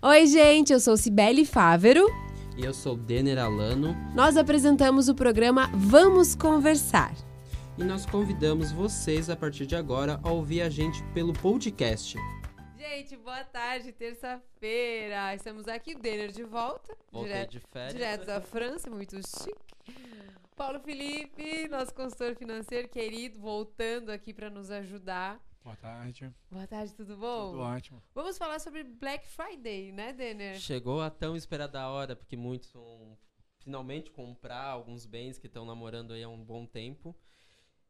Oi, gente, eu sou Cibele Fávero. E eu sou Denner Alano. Nós apresentamos o programa Vamos Conversar. E nós convidamos vocês a partir de agora a ouvir a gente pelo podcast. Gente, boa tarde, terça-feira. Estamos aqui, o Denner de volta. Voltei direto, de férias. Direto da França, muito chique. Paulo Felipe, nosso consultor financeiro querido, voltando aqui para nos ajudar. Boa tarde. Boa tarde, tudo bom? Tudo ótimo. Vamos falar sobre Black Friday, né, Denner? Chegou a tão esperada hora, porque muitos vão finalmente comprar alguns bens que estão namorando aí há um bom tempo.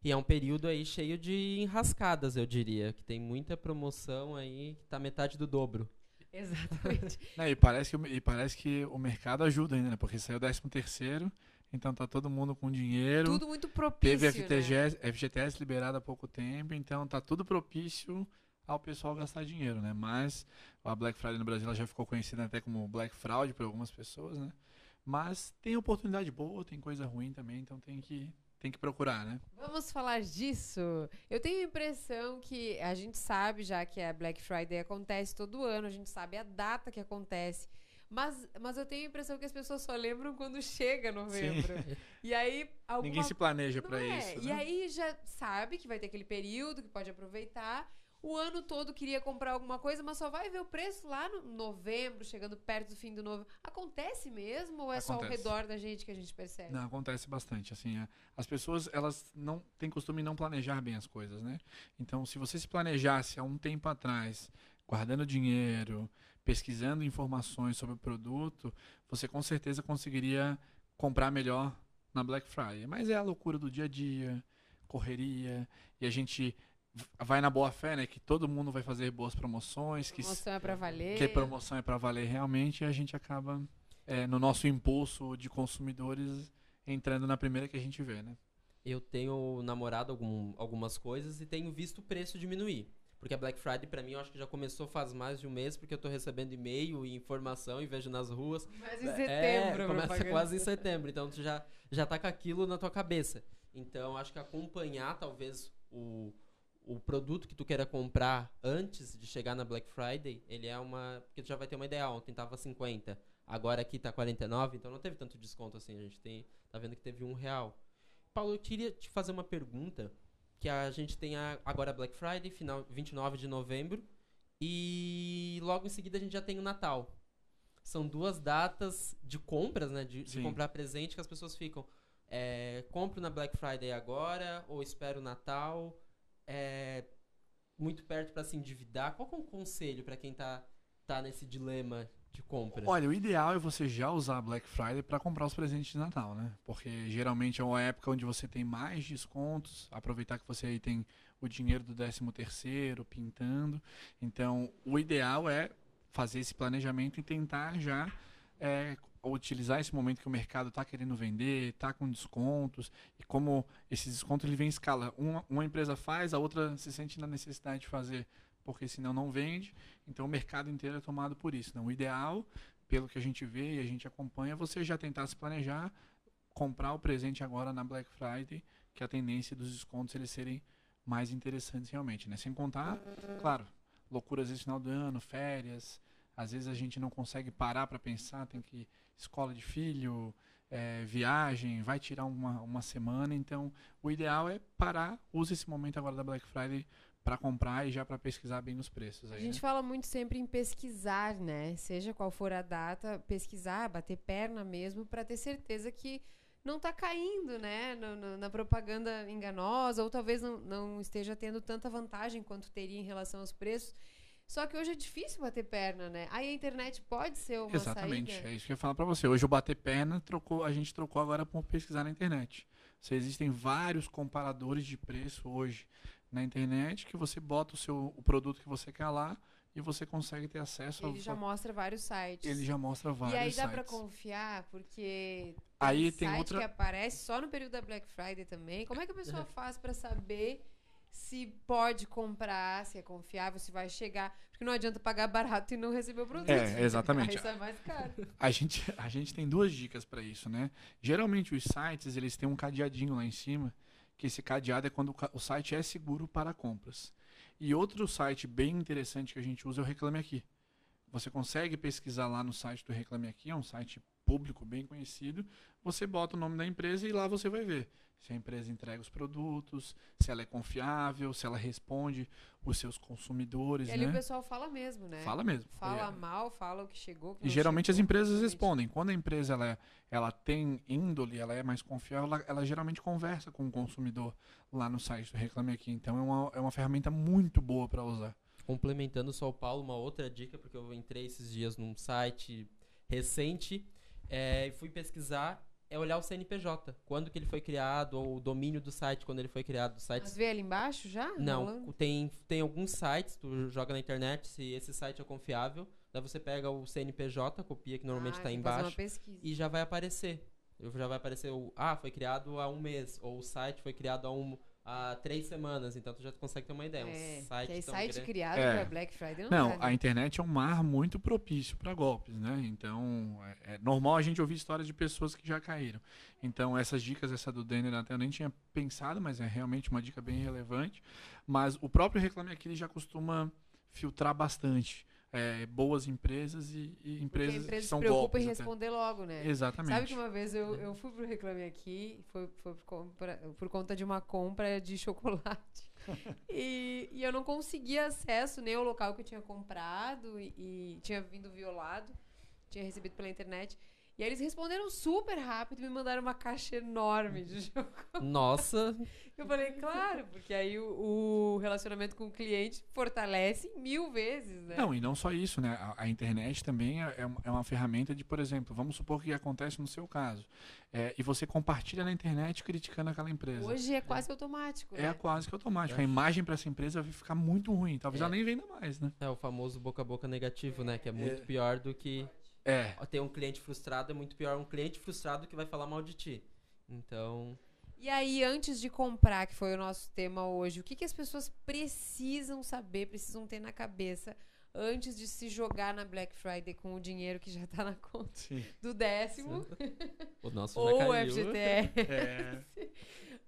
E é um período aí cheio de enrascadas, eu diria, que tem muita promoção aí, que tá metade do dobro. Exatamente. Não, e, parece que, o- e parece que o mercado ajuda ainda, né? Porque saiu o 13 terceiro, então tá todo mundo com dinheiro. Tudo muito propício, Teve né? FTGS, FGTS liberado há pouco tempo, então tá tudo propício ao pessoal gastar dinheiro, né? Mas a Black Friday no Brasil já ficou conhecida até como Black Fraud por algumas pessoas, né? Mas tem oportunidade boa, tem coisa ruim também, então tem que, tem que procurar, né? Vamos falar disso. Eu tenho a impressão que a gente sabe já que a Black Friday acontece todo ano, a gente sabe a data que acontece. Mas, mas eu tenho a impressão que as pessoas só lembram quando chega novembro. E aí, alguma Ninguém se planeja pra é. isso. E né? aí já sabe que vai ter aquele período que pode aproveitar. O ano todo queria comprar alguma coisa, mas só vai ver o preço lá no novembro, chegando perto do fim do novembro. Acontece mesmo ou é só ao Acontece. redor da gente que a gente percebe? Não, acontece bastante. Assim, é, as pessoas elas não têm costume não planejar bem as coisas, né? Então, se você se planejasse há um tempo atrás, guardando dinheiro, pesquisando informações sobre o produto, você com certeza conseguiria comprar melhor na Black Friday. Mas é a loucura do dia a dia, correria, e a gente vai na boa fé, né? Que todo mundo vai fazer boas promoções, que, Promoção é pra valer. que a promoção é para valer realmente, e a gente acaba, é, no nosso impulso de consumidores, entrando na primeira que a gente vê, né? Eu tenho namorado algum- algumas coisas e tenho visto o preço diminuir. Porque a Black Friday, pra mim, eu acho que já começou faz mais de um mês, porque eu tô recebendo e-mail e informação e vejo nas ruas. Mas em É, setembro, a começa propaganda. quase em setembro, então tu já, já tá com aquilo na tua cabeça. Então, acho que acompanhar, talvez, o, o produto que tu queira comprar antes de chegar na Black Friday, ele é uma... Porque tu já vai ter uma ideia, ontem tava 50, agora aqui tá 49, então não teve tanto desconto assim, a gente tem, tá vendo que teve um real. Paulo, eu queria te fazer uma pergunta, que a gente tem a- agora Black Friday, final 29 de novembro, e logo em seguida a gente já tem o Natal. São duas datas de compras, né? De, de comprar presente que as pessoas ficam. É, compro na Black Friday agora ou espero o Natal? É, muito perto para se endividar. Qual é o conselho para quem tá, tá nesse dilema de compra? Olha, o ideal é você já usar a Black Friday para comprar os presentes de Natal, né? Porque geralmente é uma época onde você tem mais descontos, aproveitar que você aí tem o dinheiro do 13 terceiro pintando. Então, o ideal é fazer esse planejamento e tentar já é, utilizar esse momento que o mercado está querendo vender, está com descontos, e como esse desconto ele vem em escala. Uma, uma empresa faz, a outra se sente na necessidade de fazer, porque senão não vende. Então o mercado inteiro é tomado por isso. Não, o ideal, pelo que a gente vê e a gente acompanha, é você já tentar se planejar, comprar o presente agora na Black Friday, que a tendência dos descontos eles serem mais interessantes realmente, né? Sem contar, claro, loucuras esse final do ano, férias, às vezes a gente não consegue parar para pensar, tem que escola de filho, é, viagem, vai tirar uma, uma semana, então o ideal é parar, use esse momento agora da Black Friday para comprar e já para pesquisar bem os preços. A Aí, gente né? fala muito sempre em pesquisar, né? Seja qual for a data, pesquisar, bater perna mesmo, para ter certeza que não tá caindo, né? no- no- na propaganda enganosa, ou talvez não, não esteja tendo tanta vantagem quanto teria em relação aos preços. Só que hoje é difícil bater perna, né? Aí a internet pode ser uma Exatamente, saída. é isso que eu ia falar para você. Hoje o bater perna trocou, a gente trocou agora por pesquisar na internet. Você, existem vários comparadores de preço hoje na internet que você bota o seu o produto que você quer lá e você consegue ter acesso Ele ao já mostra vários sites. ele já mostra vários e aí dá sites. confiar, porque Aí tem tem site outra- que aparece só no período da Black Friday também. Como é que a pessoa faz pra saber se pode comprar, se é confiável, se vai chegar? Porque não adianta pagar barato e não receber o produto. É, exatamente. Aí sai mais caro. A gente, a gente tem duas dicas para isso, né? Geralmente os sites, eles têm um cadeadinho lá em cima, que esse cadeado é quando o site é seguro para compras. E outro site bem interessante que a gente usa é o Reclame Aqui. você consegue pesquisar lá no site do Reclame Aqui, é um site público bem conhecido. Você bota o nome da empresa e lá você vai ver se a empresa entrega os produtos, se ela é confiável, se ela responde os seus consumidores. E ali né? o pessoal fala mesmo, né? Fala mesmo. Fala É. mal, fala o que chegou. que E não geralmente as chegou, empresas realmente. respondem. Quando a empresa ela, é- ela tem índole, ela é mais confiável, ela, ela geralmente conversa com o consumidor lá no site do Reclame Aqui. Então é uma, é uma ferramenta muito boa para usar. Complementando só o Paulo, uma outra dica, porque eu entrei esses dias num site recente é, e fui pesquisar, é olhar o CNPJ. Quando que ele foi criado, ou o domínio do site, quando ele foi criado. Do site Mas vê ali embaixo já? Não, Rolando? tem, tem alguns sites, tu joga na internet se esse site é confiável, daí você pega o CNPJ, copia que normalmente Ah, está fazer uma embaixo, e já vai aparecer. Já vai aparecer o. Ah, foi criado há um mês. Ou o site foi criado há, um, há três semanas. Então tu já consegue ter uma ideia. É, um site que tão site grande- criado É. pra Black Friday não, Não, dá, a né? internet é um mar muito propício para golpes, né? Então, é, é normal a gente ouvir histórias de pessoas que já caíram. Então, essas dicas, essa do Denner até eu nem tinha pensado, mas é realmente uma dica bem relevante. Mas o próprio Reclame Aqui ele já costuma filtrar bastante é, boas empresas e, e Porque a empresas empresa que se são preocupa golpes. em até. responder logo, né? Exatamente. Sabe que uma vez eu, eu fui pro Reclame Aqui, foi, foi por, compra- por conta de uma compra de chocolate. e, e eu não conseguia acesso nem ao local que eu tinha comprado e, e tinha vindo violado, tinha recebido pela internet. E aí eles responderam super rápido e me mandaram uma caixa enorme de chocolate. Nossa, Eu falei, claro, porque aí o, o relacionamento com o cliente fortalece mil vezes, né? Não, e não só isso, né? A, a internet também é, é uma- é ferramenta de, por exemplo, vamos supor que acontece no seu caso. é, e você compartilha na internet criticando aquela empresa. Hoje é quase automático, É né? quase que automático. É. A imagem para essa empresa vai ficar muito ruim. Talvez É. ela nem venda mais, né? é o famoso boca a boca negativo, né? Que é muito É. pior do que É. ter um cliente frustrado, é muito pior um cliente frustrado que vai falar mal de ti. Então, E aí, antes de comprar, que foi o nosso tema hoje, o que, que as pessoas precisam saber, precisam ter na cabeça antes de se jogar na Black Friday com o dinheiro que já tá na conta Sim. do décimo o nosso ou o caiu. FGTS? É.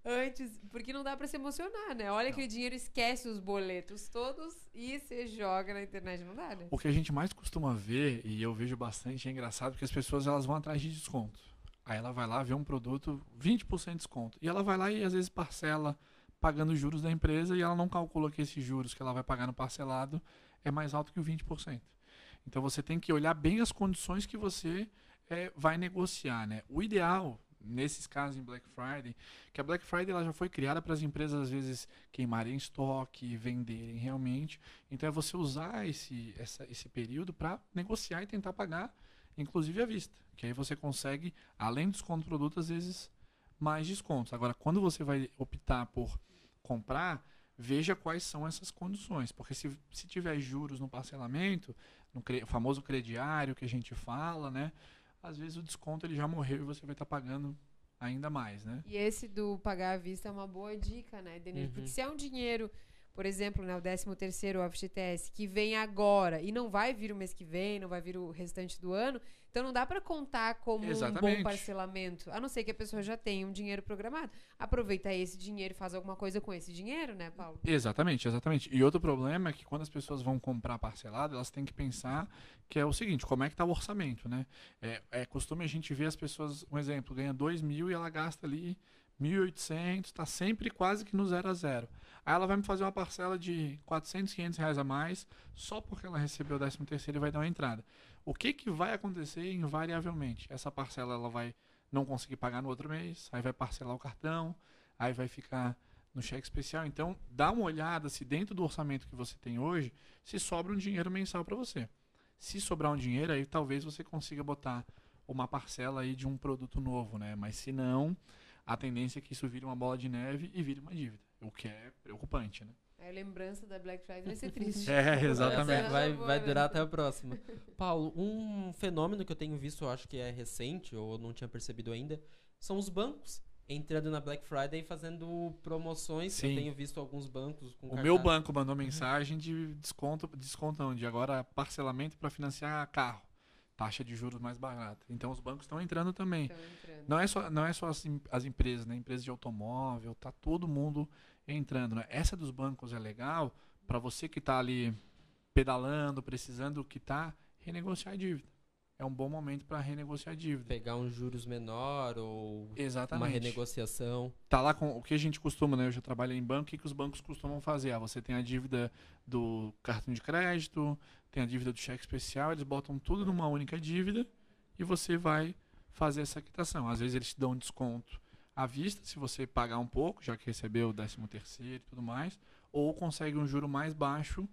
Antes, porque não dá pra se emocionar, né? Olha aquele dinheiro, esquece os boletos todos e você joga na internet, não dá, né? O que a gente mais costuma ver, e eu vejo bastante, é engraçado, porque as pessoas elas vão atrás de desconto. Aí ela vai lá ver um produto 20% de desconto. E ela vai lá e às vezes parcela pagando os juros da empresa e ela não calcula que esses juros que ela vai pagar no parcelado é mais alto que o 20%. Então você tem que olhar bem as condições que você eh, vai negociar, né? O ideal nesses casos em Black Friday, que a Black Friday ela já foi criada para as empresas às vezes queimarem estoque, venderem realmente. Então é você usar esse, essa- esse período para negociar e tentar pagar, inclusive à vista. Que aí você consegue, além do desconto do produto, às vezes mais descontos. Agora, quando você vai optar por comprar, veja quais são essas condições. Porque se, se tiver juros no parcelamento, no cre- famoso crediário que a gente fala, né? Às vezes o desconto ele já morreu e você vai estar pagando ainda mais, né? E esse do pagar à vista é uma boa dica, né, Denir? Uhum. Porque se é um dinheiro, por exemplo, né, o 13 terceiro o FGTS, que vem agora e não vai vir o mês que vem, não vai vir o restante do ano, então não dá pra contar como um Exatamente. bom parcelamento, a não ser que a pessoa já tenha um dinheiro programado. Aproveita esse dinheiro e faz alguma coisa com esse dinheiro, né, Paulo? Exatamente, exatamente. E outro problema é que quando as pessoas vão comprar parcelado, elas têm que pensar que é o seguinte, como é que está o orçamento, né? É, é costume a gente ver as pessoas, um exemplo, ganha 2 mil e ela gasta ali 1.800, está sempre quase que no zero a zero. Aí ela vai me fazer uma parcela de 400, 500 reais a mais, só porque ela recebeu o 13 terceiro e vai dar uma entrada. O que, que vai acontecer invariavelmente? Essa parcela ela vai não conseguir pagar no outro mês, aí vai parcelar o cartão, aí vai ficar no cheque especial. Então, dá uma olhada se dentro do orçamento que você tem hoje, se sobra um dinheiro mensal para você. Se sobrar um dinheiro, aí talvez você consiga botar uma parcela aí de um produto novo, né? Mas se não, a tendência é que isso vire uma bola de neve e vire uma dívida, o que é preocupante, né? A lembrança da Black Friday vai ser triste. É, Essa Vai, Boa, vai né? durar até a próxima. Paulo, um fenômeno que eu tenho visto, eu acho que é recente, ou eu não tinha percebido ainda, são os bancos entrando na Black Friday e fazendo promoções. Sim. Eu tenho visto alguns bancos com O cartaz- meu banco mandou mensagem de desconto, descontão, de agora parcelamento para financiar carro, taxa de juros mais barata. Então os bancos estão entrando também. Entrando. Não é só, não é só as, as empresas, né? Empresas de automóvel, tá todo mundo entrando. Né? Essa dos bancos é legal para você que está ali pedalando, precisando quitar, renegociar a dívida. É um bom momento para renegociar a dívida. Pegar um juros menor ou uma Exatamente. renegociação. Tá lá com o que a gente costuma, né? Eu já trabalhei em banco, o que, que os bancos costumam fazer? Ah, você tem a dívida do cartão de crédito, tem a dívida do cheque especial, eles botam tudo numa única dívida e você vai fazer essa quitação. Às vezes eles te dão um desconto à vista, se você pagar um pouco, já que recebeu o 13 terceiro e tudo mais, ou consegue um juro mais baixo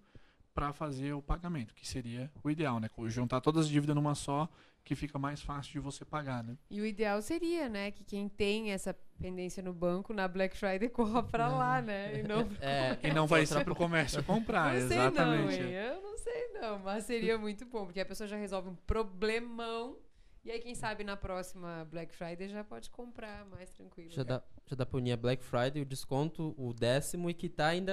para fazer o pagamento, que seria o ideal, né? Juntar todas as dívidas numa só, que fica mais fácil de você pagar, né? E o ideal seria, né, que quem tem essa pendência no banco na Black Friday corra para lá, né? E não É, E não vai ser pro comércio comprar, Não sei exatamente. não, hein? Eu não sei não, mas seria muito bom, porque a pessoa já resolve um problemão e aí quem sabe na próxima Black Friday já pode comprar mais tranquilo. já dá, já dá pra unir a Black Friday, o desconto, o décimo e que tá ainda.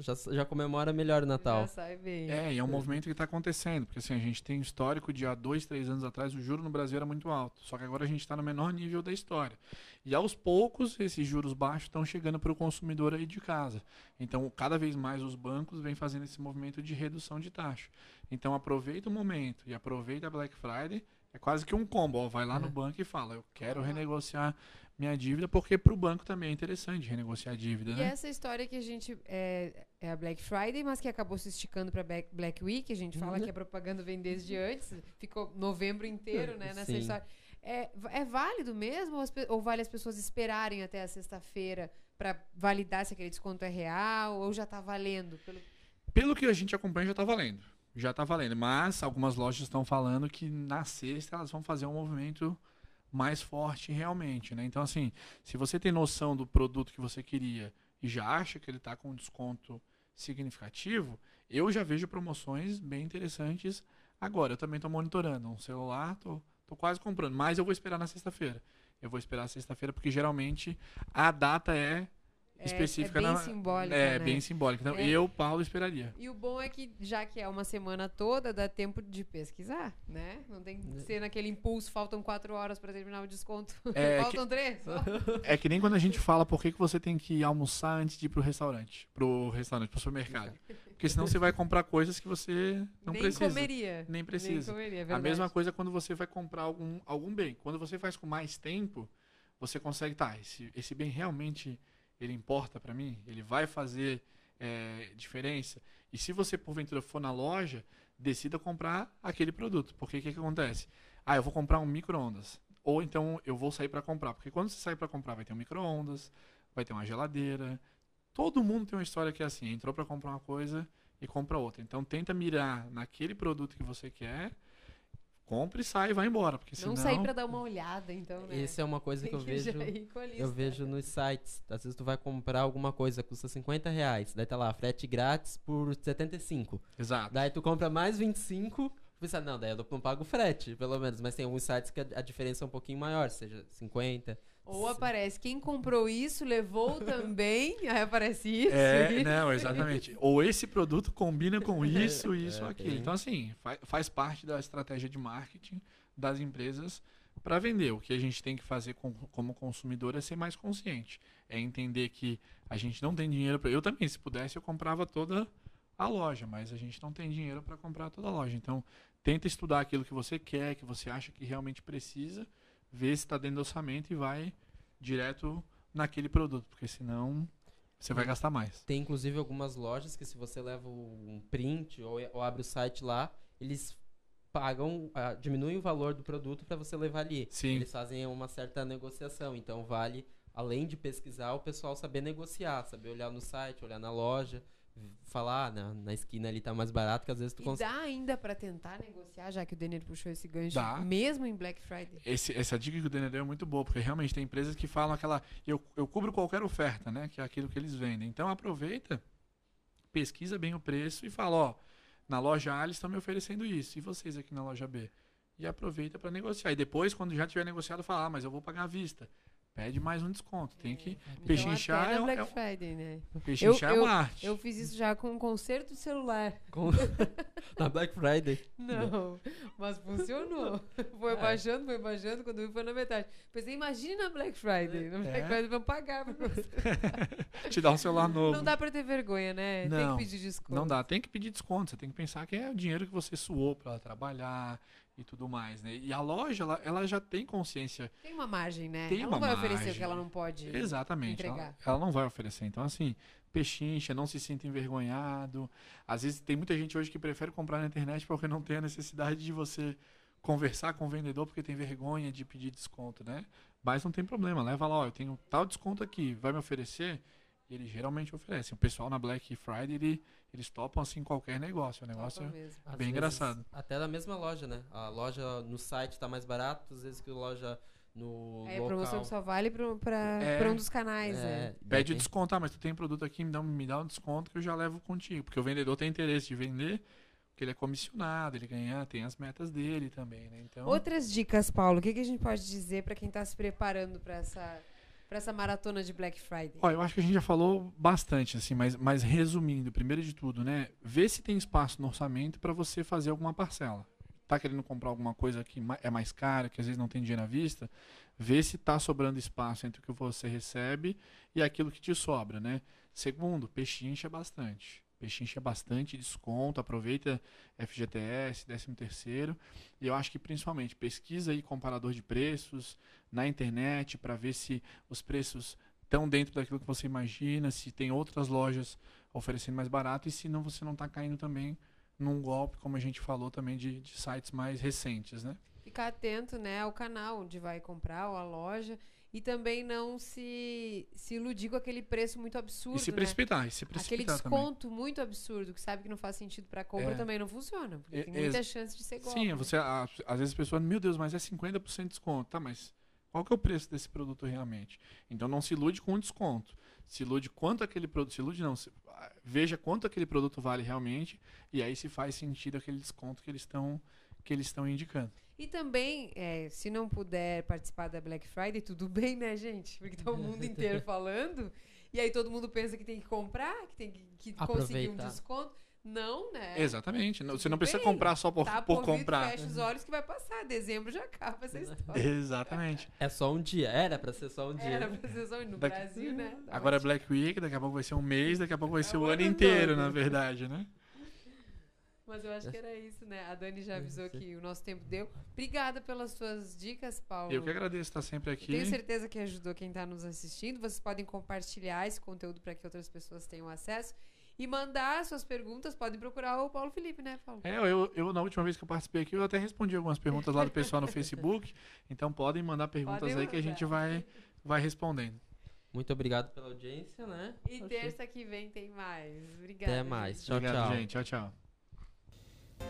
Já, já comemora melhor o Natal. Já sai bem. É, e é um movimento que está acontecendo, porque assim, a gente tem um histórico de há dois, três anos atrás, o juro no Brasil era muito alto. Só que agora a gente está no menor nível da história. E aos poucos, esses juros baixos estão chegando para o consumidor aí de casa. Então, cada vez mais os bancos vêm fazendo esse movimento de redução de taxa. Então, aproveita o momento e aproveita a Black Friday. É quase que um combo. Ó, vai lá no É. banco e fala: Eu quero renegociar minha dívida, porque para o banco também é interessante renegociar a dívida, E né? essa história que a gente é, é a Black Friday, mas que acabou se esticando para Black Week, a gente fala Uhum. que a propaganda vem desde antes, ficou novembro inteiro, né, nessa Sim. história. É, é válido mesmo ou, as ou vale as pessoas esperarem até a sexta-feira para validar se aquele desconto é real ou já tá valendo? Pelo... Pelo que a gente acompanha, já tá valendo. Já tá valendo. Mas algumas lojas estão falando que na sexta elas vão fazer um movimento mais forte realmente, né? Então, assim, se você tem noção do produto que você queria e já acha que ele tá com desconto significativo, eu já vejo promoções bem interessantes agora. Eu também tô monitorando um celular, tô, tô quase comprando, mas eu vou esperar na sexta-feira. Eu vou esperar sexta-feira porque geralmente a data É- específica é bem na- simbólica, é né? bem simbólica. Então, É. eu, Paulo, esperaria. E o bom é que, já que é uma semana toda, dá tempo de pesquisar, né? Não tem que ser naquele impulso, faltam quatro horas para terminar o desconto. É, faltam três. É que nem quando a gente fala por que, que você tem que almoçar antes de ir pro restaurante. Pro restaurante, pro supermercado. Porque senão você vai comprar coisas que você não Nem precisa. comeria. Nem precisa. Nem comeria, é A mesma coisa quando você vai comprar algum, algum bem. Quando você faz com mais tempo, você consegue, tá, esse, esse bem realmente ele importa para mim? Ele vai fazer é, diferença? E se você, porventura, for na loja, decida comprar aquele produto. Porque o que, que acontece? Ah, eu vou comprar um micro-ondas. Ou então eu vou sair para comprar. Porque quando você sair para comprar, vai ter um micro-ondas, vai ter uma geladeira. Todo mundo tem uma história que é assim: entrou para comprar uma coisa e compra outra. Então tenta mirar naquele produto que você quer, compra e sai e vai embora. Porque senão... Não sair pra dar uma olhada, então, né? Isso é uma coisa Tem que eu vejo. lista. Eu vejo nos sites. Às vezes tu vai comprar alguma coisa custa 50 reais. Daí tá lá, frete grátis por 75. Exato. Daí tu compra mais 25. Pensa, não, daí eu não pago frete, pelo menos. Mas tem alguns sites que a, a diferença é um pouquinho maior, seja 50. Ou aparece quem comprou isso, levou também, aí aparece isso. É, isso. não, exatamente. Ou esse produto combina com isso, isso, É, aquilo. tem. Então, assim, fa- faz parte da estratégia de marketing das empresas para vender. O que a gente tem que fazer com- como consumidor é ser mais consciente. É entender que a gente não tem dinheiro para. Eu também, se pudesse, eu comprava toda a loja, mas a gente não tem dinheiro para comprar toda a loja. Então, tenta estudar aquilo que você quer, que você acha que realmente precisa, vê se está dentro do orçamento e vai direto naquele produto, porque senão você vai Hum. gastar mais. Tem inclusive algumas lojas que se você leva um print ou, ou abre o site lá, eles pagam, ah, diminuem o valor do produto para você levar ali. Sim. Eles fazem uma certa negociação, então vale, além de pesquisar, o pessoal saber negociar, saber olhar no site, olhar na loja, falar ah, na, na esquina ali tá mais barato, que às vezes tu consegue. dá ainda pra tentar negociar, já que o Denner puxou esse gancho, Dá. mesmo em Black Friday. Esse- essa dica que o Daniel deu é muito boa, porque realmente tem empresas que falam aquela. Eu, eu cubro qualquer oferta, né? Que é aquilo que eles vendem. Então aproveita, pesquisa bem o preço e fala, ó, na loja A eles estão me oferecendo isso, e vocês aqui na loja B? E aproveita para negociar. E depois, quando já tiver negociado, fala, ah, mas eu vou pagar à vista. Pede mais um desconto. Tem que. Então, Pechinchar é, Black é, Friday, né? pechinchar é eu- uma arte. Eu fiz isso já com um conserto de celular. Com- Na Black Friday. Não, mas funcionou. Foi É. baixando, foi baixando, quando eu vi foi na metade. Pensei, imagine na Black Friday. Na Black É. Friday vão pagar pra você. Te dar um celular novo. Não dá pra ter vergonha, né? Tem Não, que pedir desconto. Não dá, tem que pedir desconto. Você tem que pensar que é o dinheiro que você suou para trabalhar e tudo mais, né? E a loja, ela, ela já tem consciência. Tem uma margem, né? Tem ela uma não vai oferecer o margem. que ela não pode. Exatamente. Ela, entregar. ela não vai oferecer. Então, assim, pechincha, não se sinta envergonhado. Às vezes tem muita gente hoje que prefere comprar na internet porque não tem a necessidade de você conversar com o vendedor porque tem vergonha de pedir desconto, né? Mas não tem problema, leva lá, ó, eu tenho tal desconto aqui, vai me oferecer? E eles geralmente oferecem. O pessoal na Black Friday, ele, eles topam assim qualquer negócio. O negócio Topa é mesmo. Bem vezes, engraçado. Até da mesma loja, né? A loja no site tá mais barato, às vezes que a loja no É, local. promoção que só vale pra, pra, É. um dos canais, É, né? Pede daí- desconto, ah, mas tu tem produto aqui, me dá, um- me dá um desconto que eu já levo contigo. Porque o vendedor tem interesse de vender, porque ele é comissionado, ele ganha, tem as metas dele também, né? Então, Outras dicas, Paulo, o que, que a gente pode dizer pra quem tá se preparando pra essa, pra essa maratona de Black Friday? ó, eu acho que a gente já falou bastante, assim, mas, mas resumindo, primeiro de tudo, né? Vê se tem espaço no orçamento para você fazer alguma parcela. Tá querendo comprar alguma coisa que é mais cara, que às vezes não tem dinheiro à vista, vê se tá sobrando espaço entre o que você recebe e aquilo que te sobra, né? Segundo, pechincha bastante. Pechincha bastante, desconto, aproveita FGTS, 13 terceiro. E eu acho que principalmente pesquisa aí comparador de preços na internet para ver se os preços estão dentro daquilo que você imagina, se tem outras lojas oferecendo mais barato e se não você não está caindo também num golpe, como a gente falou também de, de sites mais recentes, né? Ficar atento, né, ao canal onde vai comprar ou à loja e também não se, se iludir com aquele preço muito absurdo, e se né? precipitar, e se Aquele precipitar também. desconto muito absurdo que sabe que não faz sentido pra compra É. também não funciona, porque É, tem muita ex- chance de ser golpe. Sim, né? você, a- às vezes as pessoas, meu Deus, mas é 50% de desconto. Tá, mas qual que é o preço desse produto realmente? Então não se ilude com o desconto. Se ilude quanto aquele produto, se ilude não, se- ah, veja quanto aquele produto vale realmente e aí se faz sentido aquele desconto que eles estão que eles estão indicando. E também, é, se não puder participar da Black Friday, tudo bem, né, gente? Porque tá o mundo inteiro falando. E aí todo mundo pensa que tem que comprar, que tem que, que conseguir um desconto. Não, né? Exatamente. não- Você não precisa bem. comprar só por, Tá por ouvido, comprar. fecha os olhos que vai passar. Dezembro já acaba essa história. Exatamente. É só um dia. Era pra ser só um dia. Era pra ser só no Daqui- Brasil, né? Agora é. Black Week, daqui a pouco vai ser um mês, daqui a pouco vai ser É o o ano inteiro, na verdade, né? Mas eu acho que era isso, né? A Dani já avisou Sim. que o nosso tempo deu. Obrigada pelas suas dicas, Paulo. Eu que agradeço estar sempre aqui. Tenho certeza que ajudou quem está nos assistindo. Vocês podem compartilhar esse conteúdo para que outras pessoas tenham acesso. E mandar suas perguntas, podem procurar o Paulo Felipe, né, Paulo? É, eu, eu, na última vez que eu participei aqui, eu até respondi algumas perguntas lá do pessoal no Facebook. Então podem mandar perguntas Podem aí que a gente vai, vai respondendo. Muito obrigado pela audiência, né? E terça que vem tem mais. Obrigada. Até mais. gente. Tchau, Obrigado, tchau. gente. Tchau, tchau.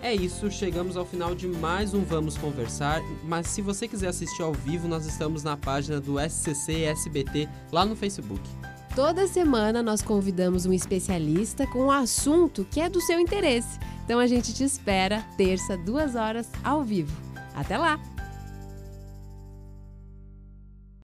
É isso, chegamos ao final de mais um Vamos Conversar. Mas se você quiser assistir ao vivo, nós estamos na página do SCC SBT lá no Facebook. Toda semana nós convidamos um especialista com um assunto que é do seu interesse. Então a gente te espera terça, duas horas, ao vivo. Até lá!